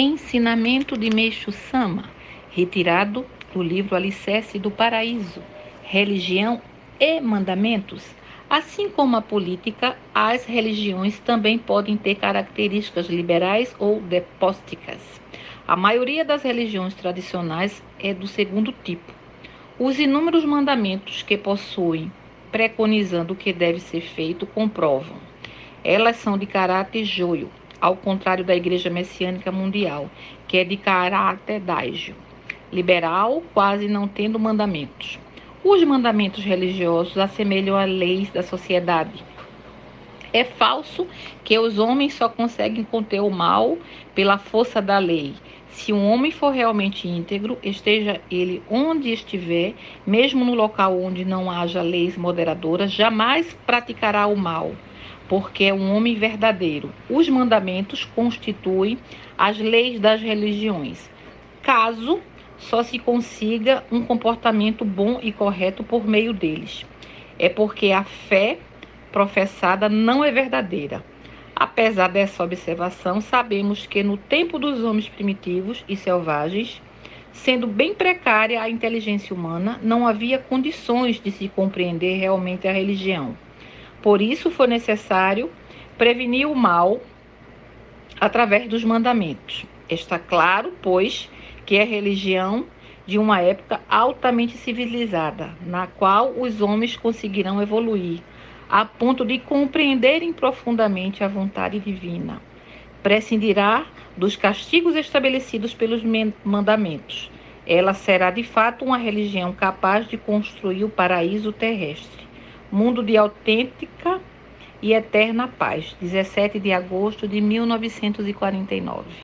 Ensinamento de Meixo Sama, retirado do livro Alicerce do Paraíso, Religião e Mandamentos. Assim como a política, as religiões também podem ter características liberais ou depósticas. A maioria das religiões tradicionais é do segundo tipo. Os inúmeros mandamentos que possuem, preconizando o que deve ser feito, comprovam. Elas são de caráter joio, ao contrário da Igreja Messiânica Mundial, que é de caráter dágio, liberal, quase não tendo mandamentos. Os mandamentos religiosos assemelham a leis da sociedade. É falso que os homens só conseguem conter o mal pela força da lei. Se um homem for realmente íntegro, esteja ele onde estiver, mesmo no local onde não haja leis moderadoras, jamais praticará o mal porque é um homem verdadeiro. Os mandamentos constituem as leis das religiões. Caso só se consiga um comportamento bom e correto por meio deles. É porque a fé professada não é verdadeira. Apesar dessa observação, sabemos que no tempo dos homens primitivos e selvagens, sendo bem precária a inteligência humana, não havia condições de se compreender realmente a religião. Por isso foi necessário prevenir o mal através dos mandamentos. Está claro, pois, que é religião de uma época altamente civilizada, na qual os homens conseguirão evoluir a ponto de compreenderem profundamente a vontade divina. Prescindirá dos castigos estabelecidos pelos mandamentos. Ela será de fato uma religião capaz de construir o paraíso terrestre Mundo de autêntica e eterna paz, 17 de agosto de 1949.